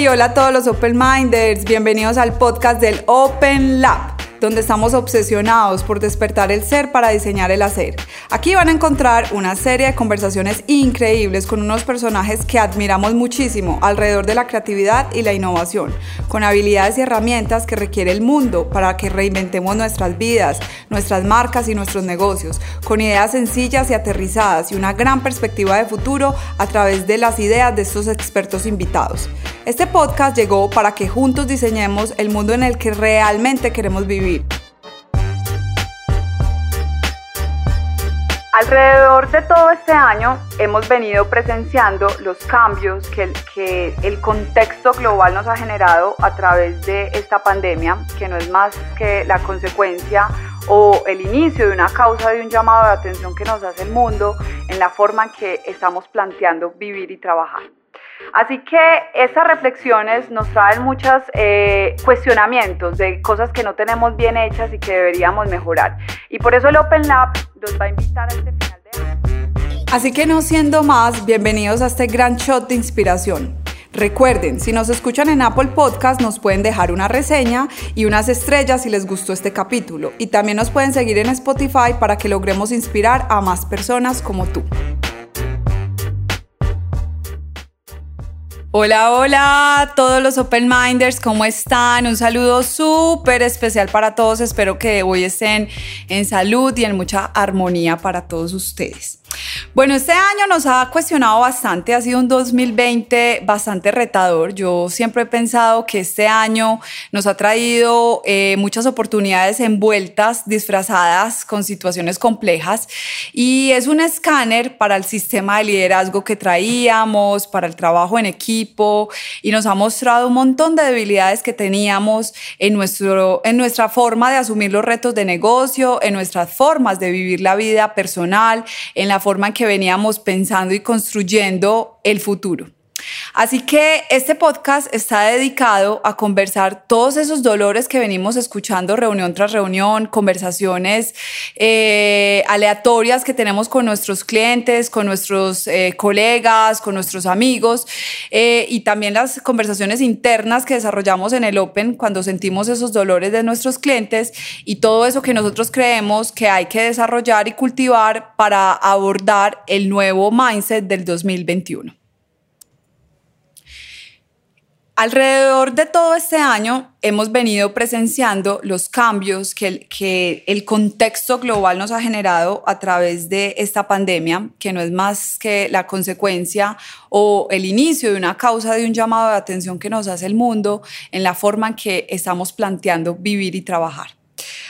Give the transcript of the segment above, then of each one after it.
Hey, hola a todos los Open Minders, bienvenidos al podcast del Open Lab donde estamos obsesionados por despertar el ser para diseñar el hacer. Aquí van a encontrar una serie de conversaciones increíbles con unos personajes que admiramos muchísimo alrededor de la creatividad y la innovación, con habilidades y herramientas que requiere el mundo para que reinventemos nuestras vidas, nuestras marcas y nuestros negocios, con ideas sencillas y aterrizadas y una gran perspectiva de futuro a través de las ideas de estos expertos invitados. Este podcast llegó para que juntos diseñemos el mundo en el que realmente queremos vivir Alrededor de todo este año hemos venido presenciando los cambios que que el contexto global nos ha generado a través de esta pandemia, que no es más que la consecuencia o el inicio de una causa de un llamado de atención que nos hace el mundo en la forma en que estamos planteando vivir y trabajar. Así que estas reflexiones nos traen muchos eh, cuestionamientos de cosas que no tenemos bien hechas y que deberíamos mejorar. Y por eso el Open Lab nos va a invitar a este final de año. Así que no siendo más, bienvenidos a este gran shot de inspiración. Recuerden, si nos escuchan en Apple Podcast, nos pueden dejar una reseña y unas estrellas si les gustó este capítulo. Y también nos pueden seguir en Spotify para que logremos inspirar a más personas como tú. Hola, hola todos los Open Minders, ¿cómo están? Un saludo súper especial para todos. Espero que hoy estén en salud y en mucha armonía para todos ustedes. Bueno, este año nos ha cuestionado bastante, ha sido un 2020 bastante retador. Yo siempre he pensado que este año nos ha traído eh, muchas oportunidades envueltas, disfrazadas con situaciones complejas y es un escáner para el sistema de liderazgo que traíamos, para el trabajo en equipo y nos ha mostrado un montón de debilidades que teníamos en, nuestro, en nuestra forma de asumir los retos de negocio, en nuestras formas de vivir la vida personal, en la forma en que veníamos pensando y construyendo el futuro. Así que este podcast está dedicado a conversar todos esos dolores que venimos escuchando reunión tras reunión, conversaciones eh, aleatorias que tenemos con nuestros clientes, con nuestros eh, colegas, con nuestros amigos eh, y también las conversaciones internas que desarrollamos en el Open cuando sentimos esos dolores de nuestros clientes y todo eso que nosotros creemos que hay que desarrollar y cultivar para abordar el nuevo mindset del 2021. Alrededor de todo este año hemos venido presenciando los cambios que que el, contexto global nos ha generado a través de esta pandemia, que no es más que la consecuencia o el inicio de una causa de un llamado de atención que nos hace el mundo en la forma en que estamos planteando vivir y trabajar.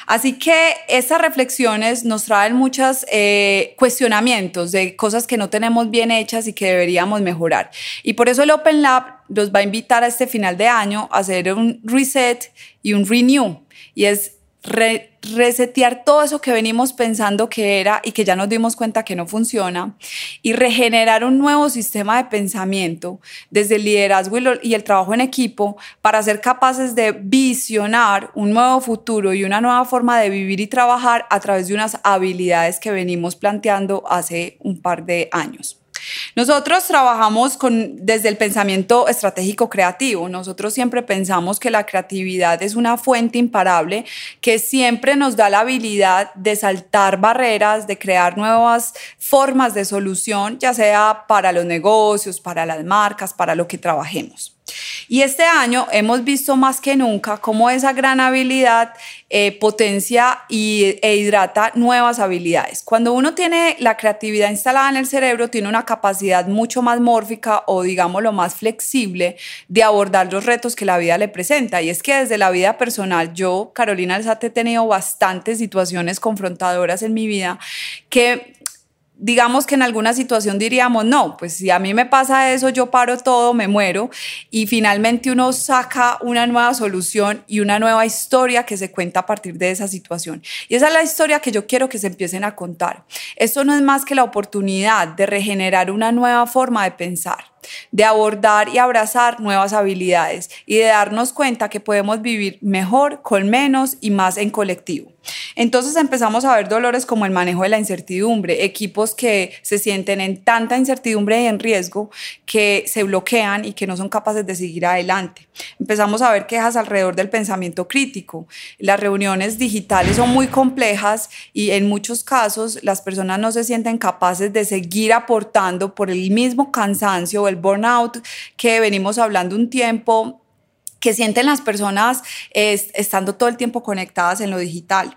Así que estas reflexiones nos traen muchos eh, cuestionamientos de cosas que no tenemos bien hechas y que deberíamos mejorar. Y por eso el Open Lab nos va a invitar a este final de año a hacer un reset y un renew. Y es resetear todo eso que venimos pensando que era y que ya nos dimos cuenta que no funciona y regenerar un nuevo sistema de pensamiento desde el liderazgo y el trabajo en equipo para ser capaces de visionar un nuevo futuro y una nueva forma de vivir y trabajar a través de unas habilidades que venimos planteando hace un par de años. Nosotros trabajamos con, desde el pensamiento estratégico creativo. Nosotros siempre pensamos que la creatividad es una fuente imparable que siempre nos da la habilidad de saltar barreras, de crear nuevas formas de solución, ya sea para los negocios, para las marcas, para lo que trabajemos. Y este año hemos visto más que nunca cómo esa gran habilidad eh, potencia y, e hidrata nuevas habilidades. Cuando uno tiene la creatividad instalada en el cerebro, tiene una capacidad mucho más mórfica o digámoslo más flexible de abordar los retos que la vida le presenta. Y es que desde la vida personal, yo, Carolina Alzate, he tenido bastantes situaciones confrontadoras en mi vida que digamos que en alguna situación diríamos, no, pues si a mí me pasa eso, yo paro todo, me muero, y finalmente uno saca una nueva solución y una nueva historia que se cuenta a partir de esa situación. Y esa es la historia que yo quiero que se empiecen a contar. Esto no es más que la oportunidad de regenerar una nueva forma de pensar de abordar y abrazar nuevas habilidades y de darnos cuenta que podemos vivir mejor, con menos y más en colectivo. Entonces empezamos a ver dolores como el manejo de la incertidumbre, equipos que se sienten en tanta incertidumbre y en riesgo que se bloquean y que no son capaces de seguir adelante. Empezamos a ver quejas alrededor del pensamiento crítico. Las reuniones digitales son muy complejas y en muchos casos las personas no se sienten capaces de seguir aportando por el mismo cansancio o burnout que venimos hablando un tiempo que sienten las personas estando todo el tiempo conectadas en lo digital.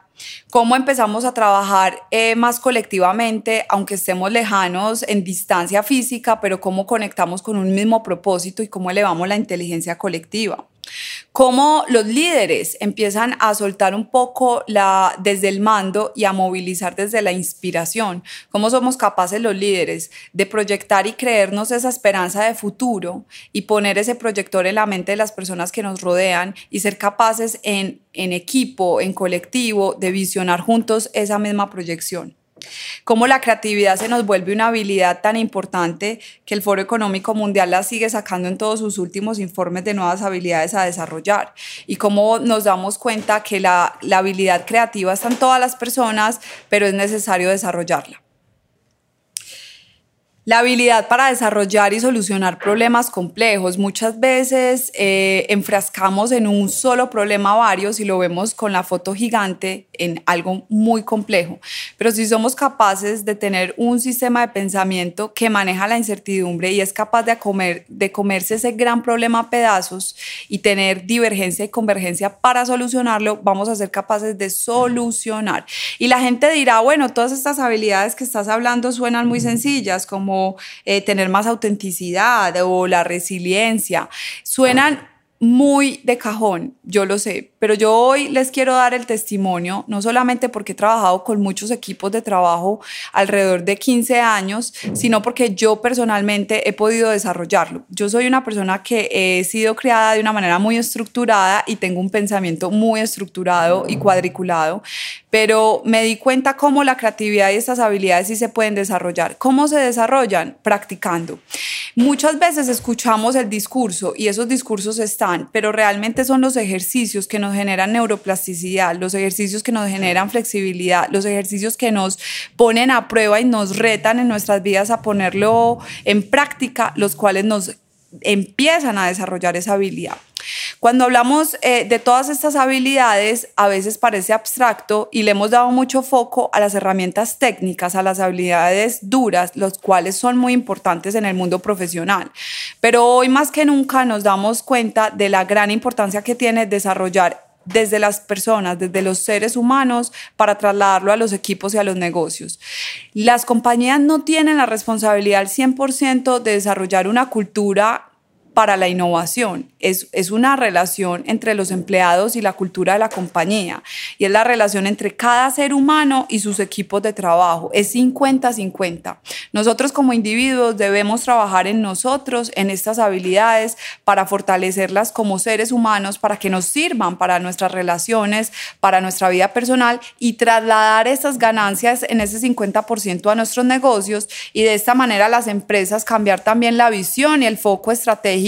Cómo empezamos a trabajar eh, más colectivamente, aunque estemos lejanos en distancia física, pero cómo conectamos con un mismo propósito y cómo elevamos la inteligencia colectiva cómo los líderes empiezan a soltar un poco la, desde el mando y a movilizar desde la inspiración, cómo somos capaces los líderes de proyectar y creernos esa esperanza de futuro y poner ese proyector en la mente de las personas que nos rodean y ser capaces en, en equipo, en colectivo, de visionar juntos esa misma proyección cómo la creatividad se nos vuelve una habilidad tan importante que el Foro Económico Mundial la sigue sacando en todos sus últimos informes de nuevas habilidades a desarrollar y cómo nos damos cuenta que la, la habilidad creativa está en todas las personas, pero es necesario desarrollarla. La habilidad para desarrollar y solucionar problemas complejos. Muchas veces eh, enfrascamos en un solo problema varios y lo vemos con la foto gigante en algo muy complejo. Pero si somos capaces de tener un sistema de pensamiento que maneja la incertidumbre y es capaz de, comer, de comerse ese gran problema a pedazos y tener divergencia y convergencia para solucionarlo, vamos a ser capaces de solucionar. Y la gente dirá, bueno, todas estas habilidades que estás hablando suenan muy sencillas, como eh, tener más autenticidad o la resiliencia. Suenan muy de cajón, yo lo sé, pero yo hoy les quiero dar el testimonio, no solamente porque he trabajado con muchos equipos de trabajo alrededor de 15 años, sino porque yo personalmente he podido desarrollarlo. Yo soy una persona que he sido criada de una manera muy estructurada y tengo un pensamiento muy estructurado y cuadriculado, pero me di cuenta cómo la creatividad y estas habilidades sí se pueden desarrollar. ¿Cómo se desarrollan? Practicando. Muchas veces escuchamos el discurso y esos discursos están, pero realmente son los ejercicios que nos generan neuroplasticidad, los ejercicios que nos generan flexibilidad, los ejercicios que nos ponen a prueba y nos retan en nuestras vidas a ponerlo en práctica, los cuales nos empiezan a desarrollar esa habilidad. Cuando hablamos eh, de todas estas habilidades, a veces parece abstracto y le hemos dado mucho foco a las herramientas técnicas, a las habilidades duras, los cuales son muy importantes en el mundo profesional. Pero hoy más que nunca nos damos cuenta de la gran importancia que tiene desarrollar desde las personas, desde los seres humanos, para trasladarlo a los equipos y a los negocios. Las compañías no tienen la responsabilidad al 100% de desarrollar una cultura para la innovación. Es, es, una relación entre los empleados y la cultura de la compañía. Y es la relación entre cada ser humano y sus equipos de trabajo. Es 50-50. Nosotros como individuos debemos trabajar en nosotros, en estas habilidades, para fortalecerlas como seres humanos, para que nos sirvan para nuestras relaciones, para nuestra vida personal y trasladar esas ganancias en ese 50% a nuestros negocios y de esta manera las empresas cambiar también la visión y el foco estratégico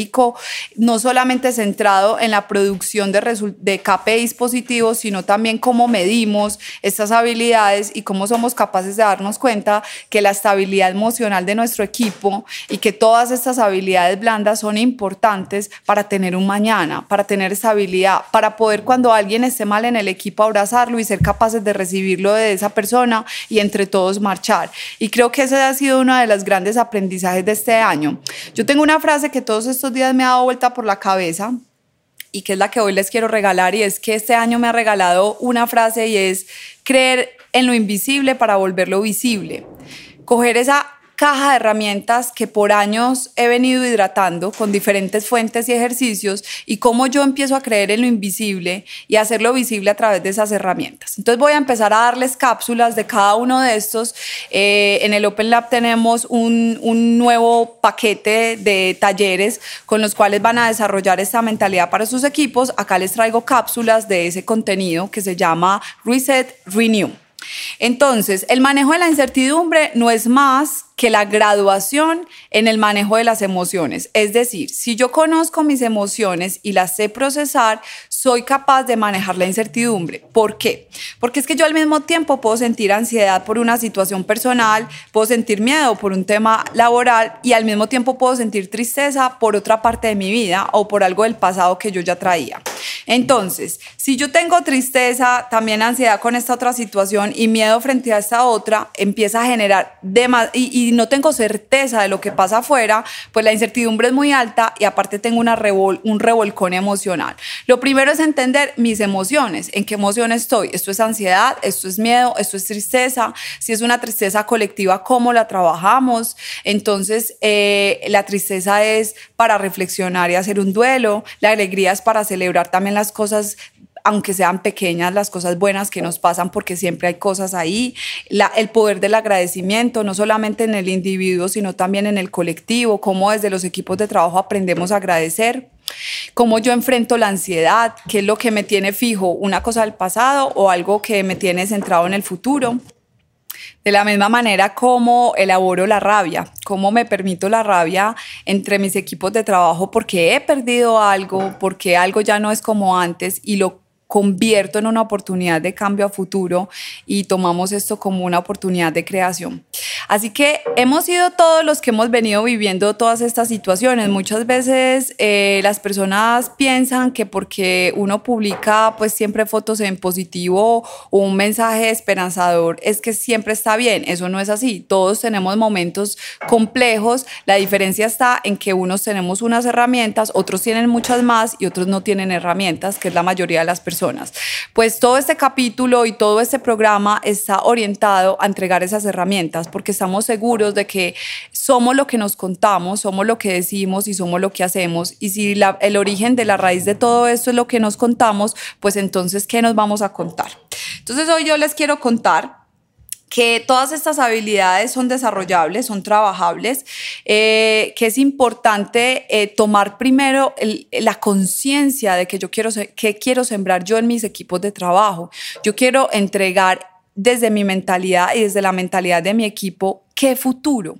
no solamente centrado en la producción de, de KPIs positivos, sino también cómo medimos estas habilidades y cómo somos capaces de darnos cuenta que la estabilidad emocional de nuestro equipo y que todas estas habilidades blandas son importantes para tener un mañana, para tener estabilidad, para poder cuando alguien esté mal en el equipo abrazarlo y ser capaces de recibirlo de esa persona y entre todos marchar. Y creo que ese ha sido uno de los grandes aprendizajes de este año. Yo tengo una frase que todos estos días me ha dado vuelta por la cabeza y que es la que hoy les quiero regalar y es que este año me ha regalado una frase y es creer en lo invisible para volverlo visible. Coger esa caja de herramientas que por años he venido hidratando con diferentes fuentes y ejercicios y cómo yo empiezo a creer en lo invisible y hacerlo visible a través de esas herramientas. Entonces voy a empezar a darles cápsulas de cada uno de estos. Eh, en el Open Lab tenemos un, un nuevo paquete de talleres con los cuales van a desarrollar esta mentalidad para sus equipos. Acá les traigo cápsulas de ese contenido que se llama Reset Renew. Entonces, el manejo de la incertidumbre no es más que la graduación en el manejo de las emociones. Es decir, si yo conozco mis emociones y las sé procesar, soy capaz de manejar la incertidumbre. ¿Por qué? Porque es que yo al mismo tiempo puedo sentir ansiedad por una situación personal, puedo sentir miedo por un tema laboral y al mismo tiempo puedo sentir tristeza por otra parte de mi vida o por algo del pasado que yo ya traía. Entonces, si yo tengo tristeza, también ansiedad con esta otra situación y miedo frente a esta otra, empieza a generar y, y no tengo certeza de lo que pasa afuera, pues la incertidumbre es muy alta y aparte tengo una un revolcón emocional. Lo primero es entender mis emociones, en qué emoción estoy. Esto es ansiedad, esto es miedo, esto es tristeza. Si es una tristeza colectiva, ¿cómo la trabajamos? Entonces, eh, la tristeza es para reflexionar y hacer un duelo. La alegría es para celebrar también las cosas aunque sean pequeñas, las cosas buenas que nos pasan, porque siempre hay cosas ahí, el poder del agradecimiento, no solamente en el individuo, sino también en el colectivo, cómo desde los equipos de trabajo aprendemos a agradecer cómo yo enfrento la ansiedad, qué es lo que me tiene fijo, una cosa del pasado o algo que me tiene centrado en el futuro. De la misma manera, cómo elaboro la rabia, cómo me permito la rabia entre mis equipos de trabajo porque he perdido algo, porque algo ya no es como antes y lo convierto en una oportunidad de cambio a futuro y tomamos esto como una oportunidad de creación. Así que hemos sido todos los que hemos venido viviendo todas estas situaciones. Muchas veces eh, las personas piensan que porque uno publica pues siempre fotos en positivo o un mensaje esperanzador es que siempre está bien. Eso no es así. Todos tenemos momentos complejos. La diferencia está en que unos tenemos unas herramientas, otros tienen muchas más y otros no tienen herramientas, que es la mayoría de las personas pues todo este capítulo y todo este programa está orientado a entregar esas herramientas porque estamos seguros de que somos lo que nos contamos, somos lo que decimos y somos lo que hacemos. Y si el origen de la raíz de todo esto es lo que nos contamos, pues entonces, ¿qué nos vamos a contar? Entonces hoy yo les quiero contar que todas estas habilidades son desarrollables, son trabajables, eh, que es importante eh, tomar primero la conciencia de que yo quiero, que quiero sembrar yo en mis equipos de trabajo. Yo quiero entregar desde mi mentalidad y desde la mentalidad de mi equipo qué futuro.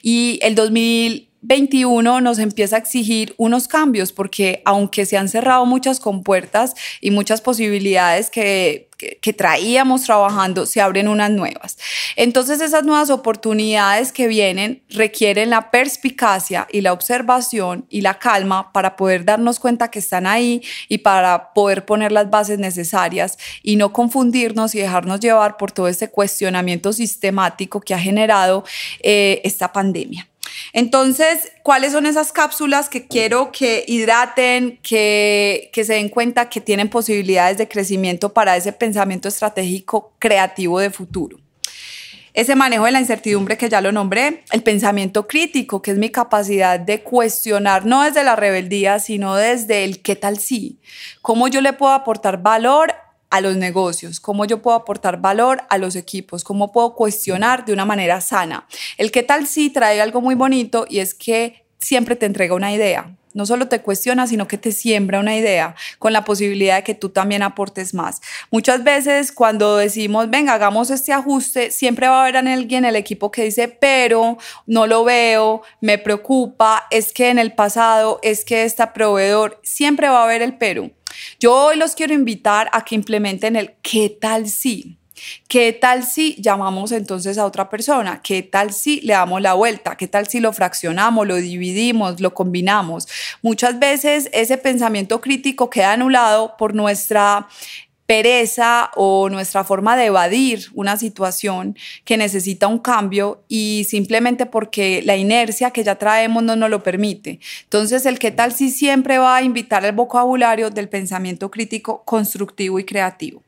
Y el 2000 21 nos empieza a exigir unos cambios porque aunque se han cerrado muchas compuertas y muchas posibilidades que, que, traíamos trabajando, se abren unas nuevas. Entonces esas nuevas oportunidades que vienen requieren la perspicacia y la observación y la calma para poder darnos cuenta que están ahí y para poder poner las bases necesarias y no confundirnos y dejarnos llevar por todo este cuestionamiento sistemático que ha generado eh, esta pandemia. Entonces, ¿cuáles son esas cápsulas que quiero que hidraten, que, que se den cuenta que tienen posibilidades de crecimiento para ese pensamiento estratégico creativo de futuro? ese manejo de la incertidumbre que ya lo nombré, el pensamiento crítico, que es mi capacidad de cuestionar, no desde la rebeldía, sino desde el qué tal sí, cómo yo le puedo aportar valor a los negocios, cómo yo puedo aportar valor a los equipos, cómo puedo cuestionar de una manera sana. El qué tal sí trae algo muy bonito y es que siempre te entrega una idea. No solo te cuestiona, sino que te siembra una idea con la posibilidad de que tú también aportes más. Muchas veces cuando decimos, venga, hagamos este ajuste, siempre va a haber alguien en el equipo que dice, pero no lo veo, me preocupa, es que en el pasado, es que este proveedor, siempre va a haber el pero. Yo hoy los quiero invitar a que implementen el qué tal si. ¿Qué tal si llamamos entonces a otra persona? ¿Qué tal si le damos la vuelta? ¿Qué tal si lo fraccionamos, lo dividimos, lo combinamos? Muchas veces ese pensamiento crítico queda anulado por nuestra pereza o nuestra forma de evadir una situación que necesita un cambio y simplemente porque la inercia que ya traemos no nos lo permite. Entonces, el qué tal si siempre va a invitar el vocabulario del pensamiento crítico constructivo y creativo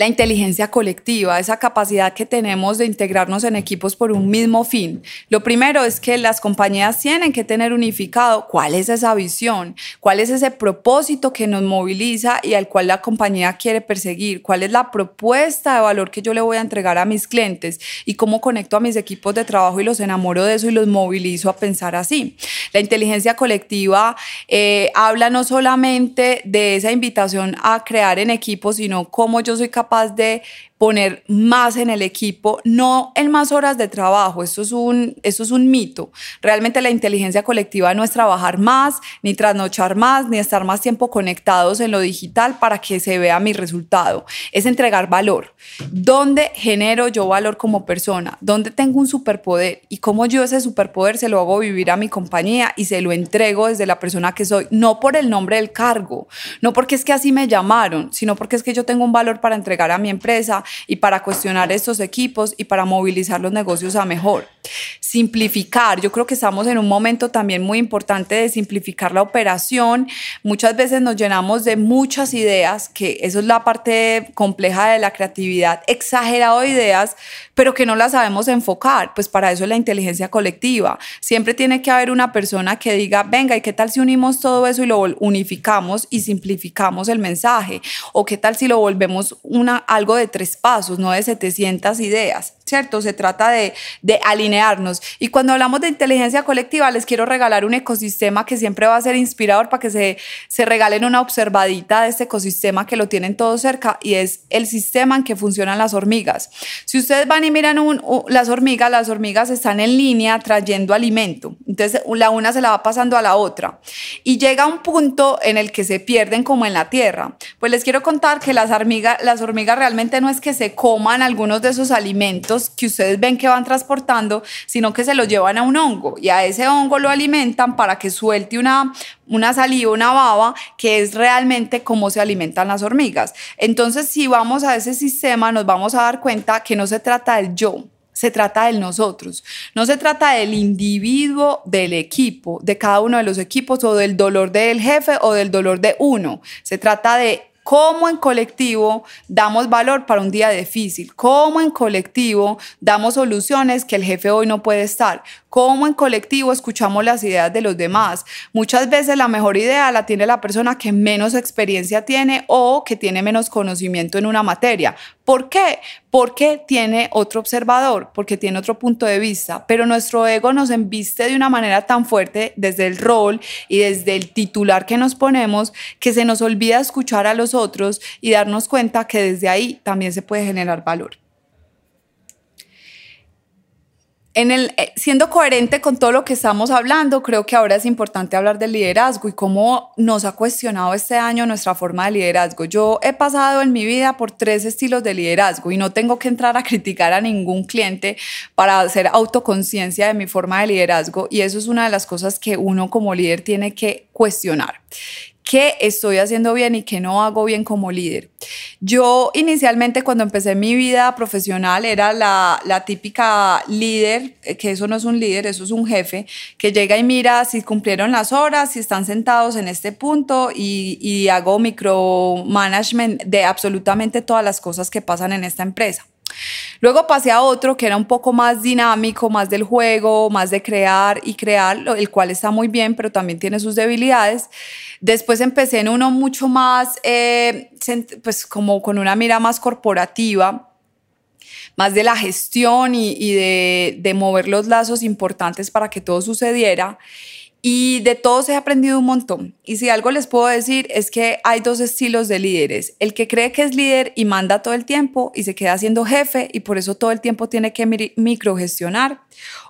la inteligencia colectiva, esa capacidad que tenemos de integrarnos en equipos por un mismo fin. Lo primero es que las compañías tienen que tener unificado cuál es esa visión, cuál es ese propósito que nos moviliza y al cual la compañía quiere perseguir, cuál es la propuesta de valor que yo le voy a entregar a mis clientes y cómo conecto a mis equipos de trabajo y los enamoro de eso y los movilizo a pensar así. La inteligencia colectiva eh, habla no solamente de esa invitación a crear en equipo, sino cómo yo soy capaz de poner más en el equipo, no en más horas de trabajo, esto es un, esto es un mito. Realmente la inteligencia colectiva no es trabajar más, ni trasnochar más, ni estar más tiempo conectados en lo digital para que se vea mi resultado, es entregar valor. ¿Dónde genero yo valor como persona? ¿Dónde tengo un superpoder? Y cómo yo ese superpoder se lo hago vivir a mi compañía y se lo entrego desde la persona que soy, no por el nombre del cargo, no porque es que así me llamaron, sino porque es que yo tengo un valor para entregar a mi empresa y para cuestionar estos equipos y para movilizar los negocios a mejor. Simplificar, yo creo que estamos en un momento también muy importante de simplificar la operación. Muchas veces nos llenamos de muchas ideas, que eso es la parte compleja de la creatividad, exagerado de ideas, pero que no las sabemos enfocar. Pues para eso es la inteligencia colectiva. Siempre tiene que haber una persona que diga, venga, ¿y qué tal si unimos todo eso y lo unificamos y simplificamos el mensaje? ¿O qué tal si lo volvemos una, algo de tres pasos, no de 700 ideas? ¿Cierto? Se trata de, alinearnos. Y cuando hablamos de inteligencia colectiva, les quiero regalar un ecosistema que siempre va a ser inspirador para que se, se regalen una observadita de este ecosistema que lo tienen todos cerca y es el sistema en que funcionan las hormigas. Si ustedes van y miran las hormigas, las hormigas están en línea trayendo alimento. Entonces, la una se la va pasando a la otra. Y llega un punto en el que se pierden como en la tierra. Pues les quiero contar que las hormigas, las hormigas realmente no es que se coman algunos de esos alimentos, que ustedes ven que van transportando, sino que se los llevan a un hongo y a ese hongo lo alimentan para que suelte una, una saliva, una baba, que es realmente cómo se alimentan las hormigas. Entonces, si vamos a ese sistema, nos vamos a dar cuenta que no se trata del yo, se trata del nosotros. No se trata del individuo, del equipo, de cada uno de los equipos o del dolor del jefe o del dolor de uno. Se trata de cómo en colectivo damos valor para un día difícil, cómo en colectivo damos soluciones que el jefe hoy no puede estar, cómo en colectivo escuchamos las ideas de los demás. Muchas veces la mejor idea la tiene la persona que menos experiencia tiene o que tiene menos conocimiento en una materia. ¿Por qué? Porque tiene otro observador, porque tiene otro punto de vista, pero nuestro ego nos embiste de una manera tan fuerte desde el rol y desde el titular que nos ponemos que se nos olvida escuchar a los otros y darnos cuenta que desde ahí también se puede generar valor. En el, eh, siendo coherente con todo lo que estamos hablando, creo que ahora es importante hablar del liderazgo y cómo nos ha cuestionado este año nuestra forma de liderazgo. Yo he pasado en mi vida por tres estilos de liderazgo y no tengo que entrar a criticar a ningún cliente para hacer autoconciencia de mi forma de liderazgo y eso es una de las cosas que uno como líder tiene que cuestionar qué estoy haciendo bien y qué no hago bien como líder. Yo inicialmente cuando empecé mi vida profesional era la, típica líder, eh, que eso no es un líder, eso es un jefe, que llega y mira si cumplieron las horas, si están sentados en este punto y, y hago micromanagement de absolutamente todas las cosas que pasan en esta empresa. Luego pasé a otro que era un poco más dinámico, más del juego, más de crear y crear, el cual está muy bien, pero también tiene sus debilidades. Después empecé en uno mucho más, eh, pues como con una mira más corporativa, más de la gestión y, de, de mover los lazos importantes para que todo sucediera. Y de todos he aprendido un montón. Y si algo les puedo decir es que hay dos estilos de líderes. El que cree que es líder y manda todo el tiempo y se queda siendo jefe y por eso todo el tiempo tiene que microgestionar.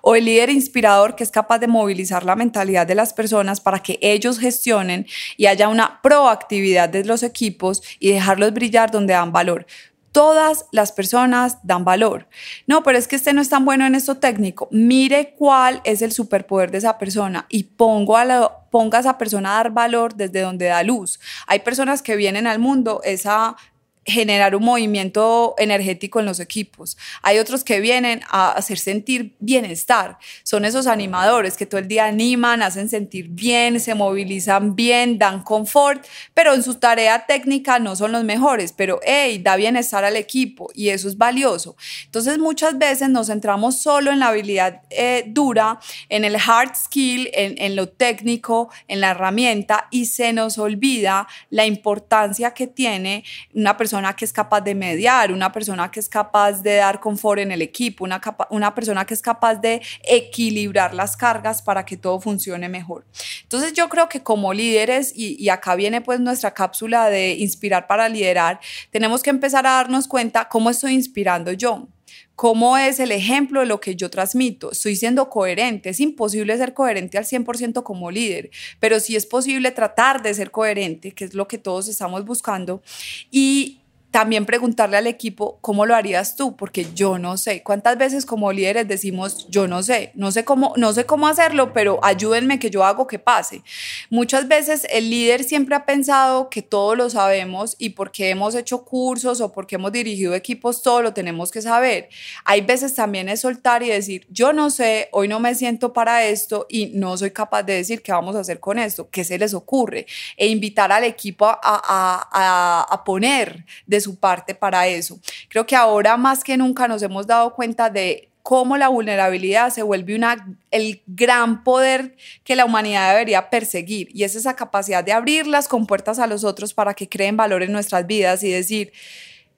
O el líder inspirador que es capaz de movilizar la mentalidad de las personas para que ellos gestionen y haya una proactividad de los equipos y dejarlos brillar donde dan valor todas las personas dan valor. No, pero es que este no es tan bueno en esto técnico. Mire cuál es el superpoder de esa persona y pongo a la, ponga a esa persona a dar valor desde donde da luz. Hay personas que vienen al mundo esa generar un movimiento energético en los equipos. Hay otros que vienen a hacer sentir bienestar. Son esos animadores que todo el día animan, hacen sentir bien, se movilizan bien, dan confort, pero en su tarea técnica no son los mejores, pero hey, da bienestar al equipo y eso es valioso. Entonces muchas veces nos centramos solo en la habilidad eh, dura, en el hard skill, en, en lo técnico, en la herramienta y se nos olvida la importancia que tiene una persona persona que es capaz de mediar, una persona que es capaz de dar confort en el equipo, una, una persona que es capaz de equilibrar las cargas para que todo funcione mejor. Entonces yo creo que como líderes, y, y acá viene pues nuestra cápsula de inspirar para liderar, tenemos que empezar a darnos cuenta cómo estoy inspirando yo. ¿Cómo es el ejemplo de lo que yo transmito? Estoy siendo coherente. Es imposible ser coherente al 100% como líder, pero sí es posible tratar de ser coherente, que es lo que todos estamos buscando. Y también preguntarle al equipo cómo lo harías tú, porque yo no sé. ¿Cuántas veces como líderes decimos yo no sé, no sé cómo, no sé cómo hacerlo, pero ayúdenme que yo hago que pase? Muchas veces el líder siempre ha pensado que todo lo sabemos y porque hemos hecho cursos o porque hemos dirigido equipos todo lo tenemos que saber. Hay veces también es soltar y decir yo no sé, hoy no me siento para esto y no soy capaz de decir qué vamos a hacer con esto, qué se les ocurre e invitar al equipo a, a, a, a poner de su parte para eso. Creo que ahora más que nunca nos hemos dado cuenta de cómo la vulnerabilidad se vuelve una, el gran poder que la humanidad debería perseguir y es esa capacidad de abrir las compuertas a los otros para que creen valor en nuestras vidas y decir,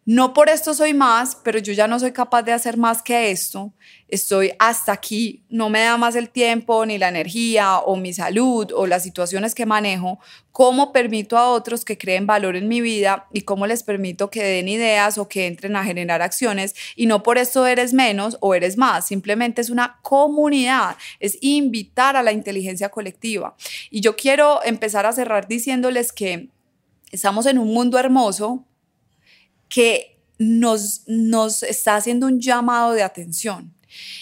no por esto soy más, pero yo ya no soy capaz de hacer más que esto. Estoy hasta aquí, no me da más el tiempo, ni la energía, o mi salud, o las situaciones que manejo. ¿Cómo permito a otros que creen valor en mi vida y cómo les permito que den ideas o que entren a generar acciones? Y no por esto eres menos o eres más, simplemente es una comunidad, es invitar a la inteligencia colectiva. Y yo quiero empezar a cerrar diciéndoles que estamos en un mundo hermoso que nos, está haciendo un llamado de atención.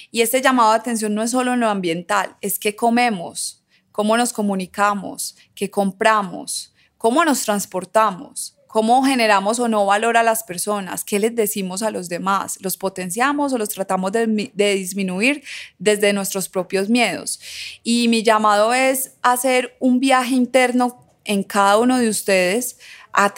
Y este llamado de atención no es solo en lo ambiental, es qué comemos, cómo nos comunicamos, qué compramos, cómo nos transportamos, cómo generamos o no valor a las personas, qué les decimos a los demás, los potenciamos o los tratamos de, disminuir desde nuestros propios miedos. Y mi llamado es hacer un viaje interno en cada uno de ustedes a,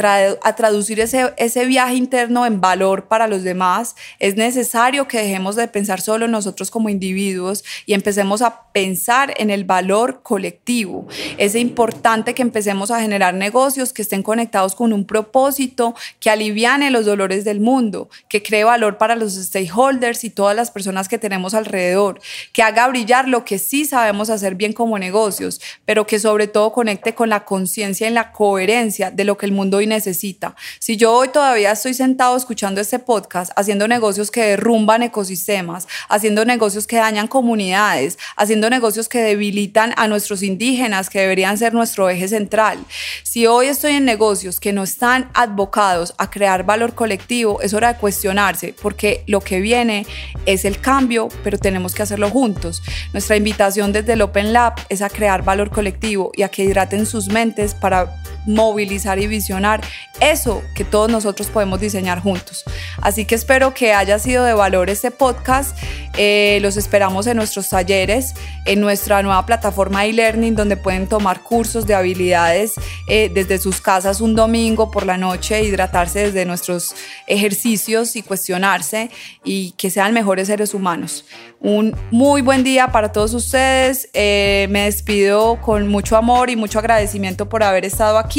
traducir ese, ese viaje interno en valor para los demás, es necesario que dejemos de pensar solo nosotros como individuos y empecemos a pensar en el valor colectivo. Es importante que empecemos a generar negocios que estén conectados con un propósito que aliviane los dolores del mundo, que cree valor para los stakeholders y todas las personas que tenemos alrededor, que haga brillar lo que sí sabemos hacer bien como negocios, pero que sobre todo conecte con la conciencia y la coherencia de lo que el mundo hoy necesita. Si yo hoy todavía estoy sentado escuchando este podcast, haciendo negocios que derrumban ecosistemas, haciendo negocios que dañan comunidades, haciendo negocios que debilitan a nuestros indígenas, que deberían ser nuestro eje central. Si hoy estoy en negocios que no están advocados a crear valor colectivo, es hora de cuestionarse, porque lo que viene es el cambio, pero tenemos que hacerlo juntos. Nuestra invitación desde el Open Lab es a crear valor colectivo y a que hidraten sus mentes para movilizar y visionar eso que todos nosotros podemos diseñar juntos. Así que espero que haya sido de valor este podcast. Eh, los esperamos en nuestros talleres, en nuestra nueva plataforma e-learning donde pueden tomar cursos de habilidades eh, desde sus casas un domingo por la noche, hidratarse desde nuestros ejercicios y cuestionarse y que sean mejores seres humanos. Un muy buen día para todos ustedes. Eh, me despido con mucho amor y mucho agradecimiento por haber estado aquí.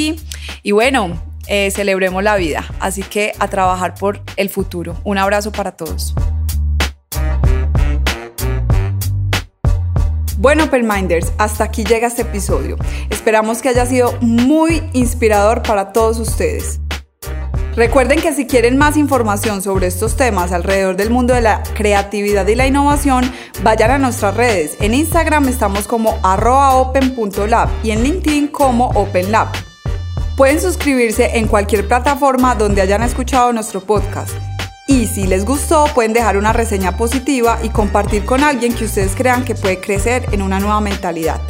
Y bueno, eh, celebremos la vida. Así que a trabajar por el futuro. Un abrazo para todos. Bueno, Minders, hasta aquí llega este episodio. Esperamos que haya sido muy inspirador para todos ustedes. Recuerden que si quieren más información sobre estos temas alrededor del mundo de la creatividad y la innovación, vayan a nuestras redes. En Instagram estamos como open.lab y en LinkedIn como OpenLab. Pueden suscribirse en cualquier plataforma donde hayan escuchado nuestro podcast. Y si les gustó, pueden dejar una reseña positiva y compartir con alguien que ustedes crean que puede crecer en una nueva mentalidad.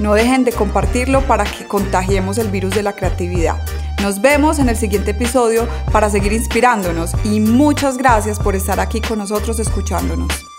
No dejen de compartirlo para que contagiemos el virus de la creatividad. Nos vemos en el siguiente episodio para seguir inspirándonos y muchas gracias por estar aquí con nosotros escuchándonos.